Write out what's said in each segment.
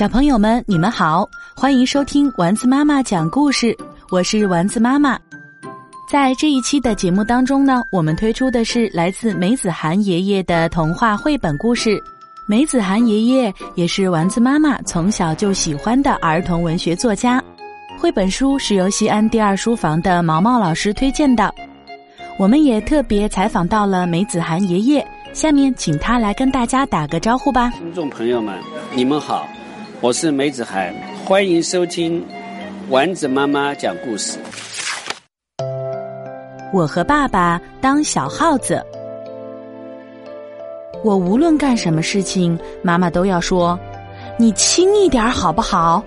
小朋友们，你们好，欢迎收听丸子妈妈讲故事，我是丸子妈妈。在这一期的节目当中呢，我们推出的是来自梅子涵爷爷的童话绘本故事。梅子涵爷爷也是丸子妈妈从小就喜欢的儿童文学作家。绘本书是由西安第二书房的毛毛老师推荐的。我们也特别采访到了梅子涵爷爷，下面请他来跟大家打个招呼吧。听众朋友们，你们好，我是梅子涵，欢迎收听丸子妈妈讲故事。我和爸爸当小耗子，我无论干什么事情，妈妈都要说：“你轻一点好不好？”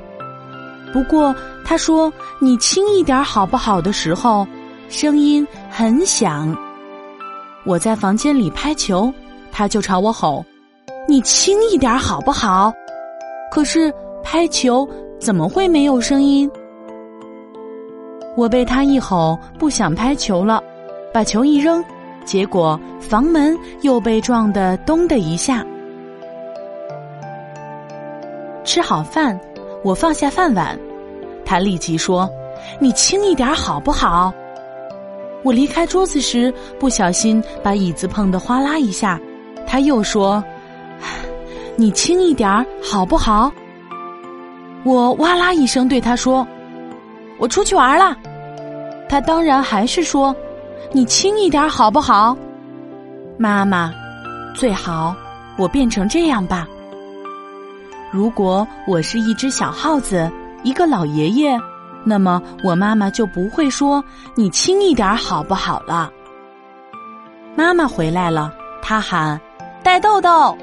不过她说“你轻一点好不好”的时候。声音很响，我在房间里拍球，他就朝我吼：“你轻一点好不好？”可是拍球怎么会没有声音？我被他一吼，不想拍球了，把球一扔，结果房门又被撞得咚的一下。吃好饭，我放下饭碗，他立即说：“你轻一点好不好？”我离开桌子时，不小心把椅子碰得哗啦一下。他又说：“你轻一点儿好不好？”我哇啦一声对他说：“我出去玩了。”他当然还是说：“你轻一点儿好不好？”妈妈，最好我变成这样吧。如果我是一只小耗子，一个老爷爷。那么我妈妈就不会说你轻一点好不好了。妈妈回来了，她喊：“带豆豆。”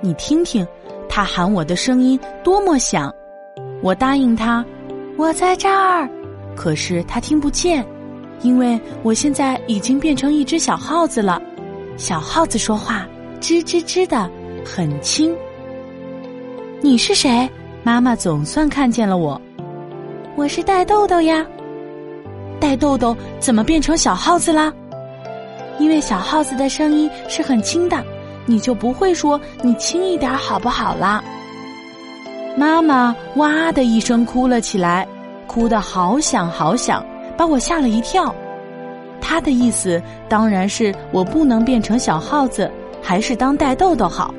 你听听，他喊我的声音多么响！我答应他：“我在这儿。”可是他听不见，因为我现在已经变成一只小耗子了。小耗子说话吱吱吱的，很轻。你是谁？妈妈总算看见了我。我是带豆豆呀，带豆豆怎么变成小耗子啦？因为小耗子的声音是很轻的，你就不会说你轻一点好不好啦？妈妈哇的一声哭了起来，哭得好响好响，把我吓了一跳。他的意思当然是我不能变成小耗子，还是当带豆豆好。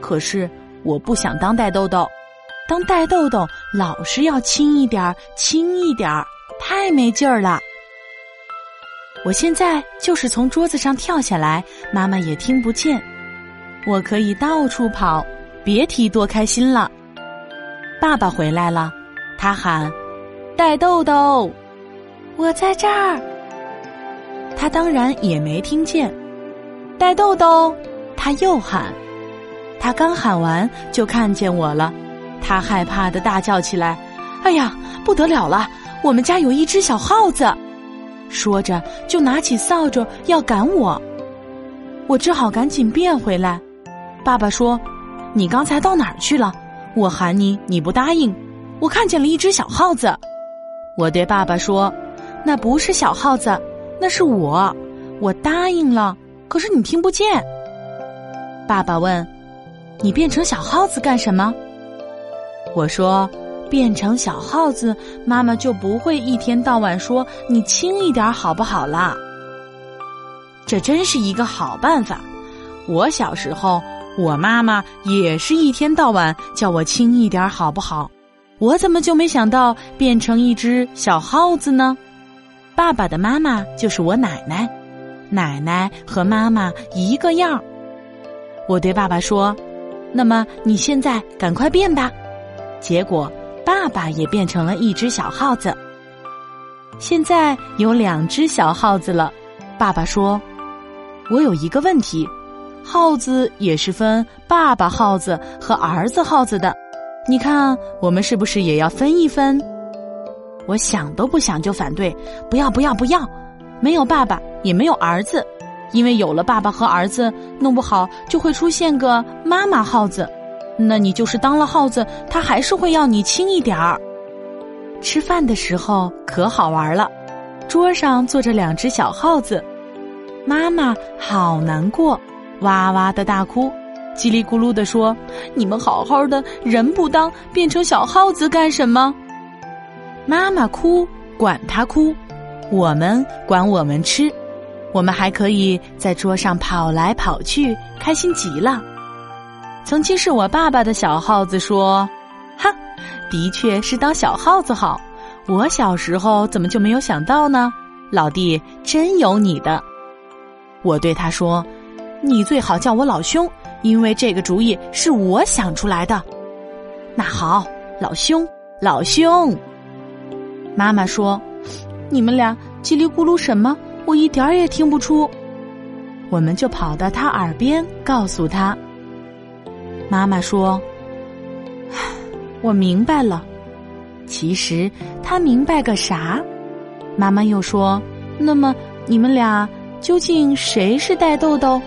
可是我不想当带豆豆。当带豆豆老是要轻一点儿，轻一点儿，太没劲儿了。我现在就是从桌子上跳下来，妈妈也听不见。我可以到处跑，别提多开心了。爸爸回来了，他喊：“带豆豆，我在这儿。”他当然也没听见。带豆豆，他又喊。他刚喊完，就看见我了。他害怕的大叫起来：“哎呀，不得了了！我们家有一只小耗子！”说着就拿起扫帚要赶我。我只好赶紧变回来。爸爸说：“你刚才到哪儿去了？我喊你，你不答应。我看见了一只小耗子。”我对爸爸说：“那不是小耗子，那是我。我答应了，可是你听不见。”爸爸问：“你变成小耗子干什么？”我说：“变成小耗子，妈妈就不会一天到晚说你轻一点好不好啦。”这真是一个好办法。我小时候，我妈妈也是一天到晚叫我轻一点好不好？我怎么就没想到变成一只小耗子呢？爸爸的妈妈就是我奶奶，奶奶和妈妈一个样。我对爸爸说：“那么你现在赶快变吧。”结果，爸爸也变成了一只小耗子。现在有两只小耗子了。爸爸说：“我有一个问题，耗子也是分爸爸耗子和儿子耗子的。你看，我们是不是也要分一分？”我想都不想就反对：“不要，不要，不要！没有爸爸，也没有儿子，因为有了爸爸和儿子，弄不好就会出现个妈妈耗子。”那你就是当了耗子，他还是会要你轻一点儿。吃饭的时候可好玩了，桌上坐着两只小耗子，妈妈好难过，哇哇的大哭。叽里咕噜地说：“你们好好的人不当，变成小耗子干什么？”妈妈哭，管他哭，我们管我们吃，我们还可以在桌上跑来跑去，开心极了。曾经是我爸爸的小耗子说：“哈，的确是当小耗子好。我小时候怎么就没有想到呢？老弟，真有你的。”我对他说：“你最好叫我老兄，因为这个主意是我想出来的。”那好，老兄，老兄。妈妈说：“你们俩叽里咕噜什么？我一点儿也听不出。”我们就跑到他耳边告诉他。妈妈说：“我明白了。”其实他明白个啥？妈妈又说：“那么你们俩究竟谁是带豆豆？”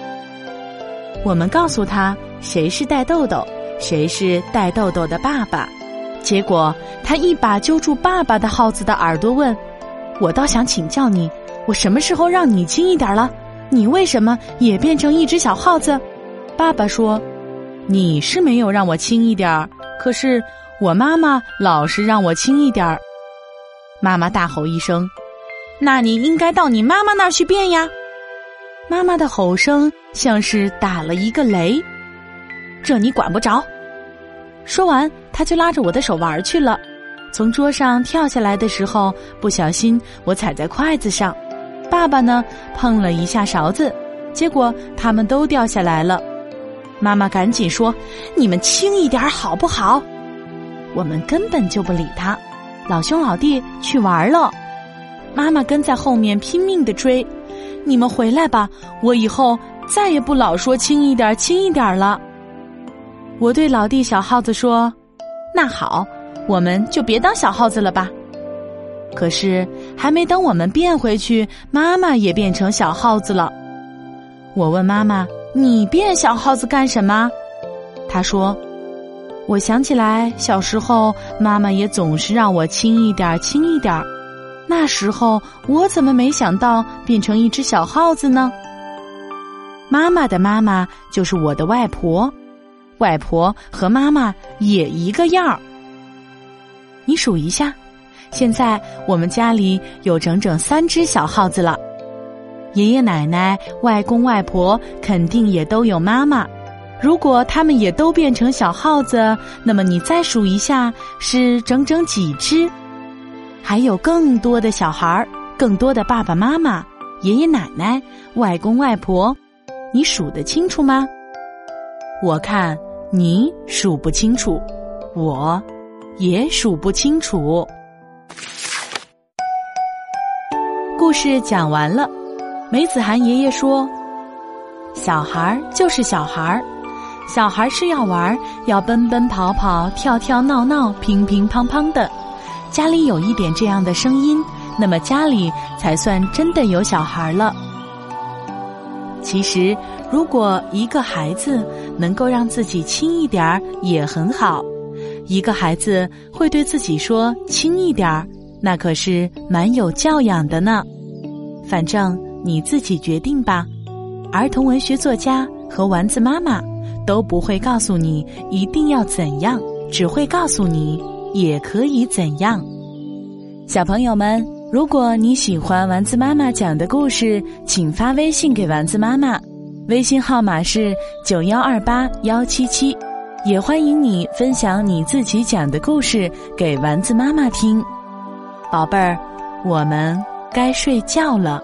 我们告诉他谁是带豆豆，谁是带豆豆的爸爸。结果他一把揪住爸爸的耗子的耳朵，问：“我倒想请教你，我什么时候让你轻一点了？你为什么也变成一只小耗子？”爸爸说。你是没有让我轻一点儿，可是我妈妈老是让我轻一点儿。妈妈大吼一声：“那你应该到你妈妈那儿去变呀！”妈妈的吼声像是打了一个雷，这你管不着。说完，他就拉着我的手玩去了。从桌上跳下来的时候，不小心我踩在筷子上，爸爸呢碰了一下勺子，结果他们都掉下来了。妈妈赶紧说：“你们轻一点好不好？”我们根本就不理他，老兄老弟去玩了。妈妈跟在后面拼命的追：“你们回来吧，我以后再也不老说轻一点轻一点了。”我对老弟小耗子说：“那好，我们就别当小耗子了吧。”可是还没等我们变回去，妈妈也变成小耗子了。我问妈妈。你变小耗子干什么？他说：“我想起来小时候，妈妈也总是让我轻一点轻一点儿那时候我怎么没想到变成一只小耗子呢？”妈妈的妈妈就是我的外婆，外婆和妈妈也一个样儿。你数一下，现在我们家里有整整三只小耗子了。爷爷奶奶、外公外婆肯定也都有妈妈。如果他们也都变成小耗子，那么你再数一下，是整整几只？还有更多的小孩儿，更多的爸爸妈妈、爷爷奶奶、外公外婆，你数得清楚吗？我看你数不清楚，我也数不清楚。故事讲完了。梅子涵爷爷说：“小孩儿就是小孩儿，小孩是要玩，要奔奔跑跑、跳跳闹闹、乒乒乓乓的。家里有一点这样的声音，那么家里才算真的有小孩了。其实，如果一个孩子能够让自己轻一点儿，也很好。一个孩子会对自己说‘轻一点儿’，那可是蛮有教养的呢。反正。”你自己决定吧。儿童文学作家和丸子妈妈都不会告诉你一定要怎样，只会告诉你也可以怎样。小朋友们，如果你喜欢丸子妈妈讲的故事，请发微信给丸子妈妈，微信号码是九幺二八幺七七。也欢迎你分享你自己讲的故事给丸子妈妈听。宝贝儿，我们该睡觉了。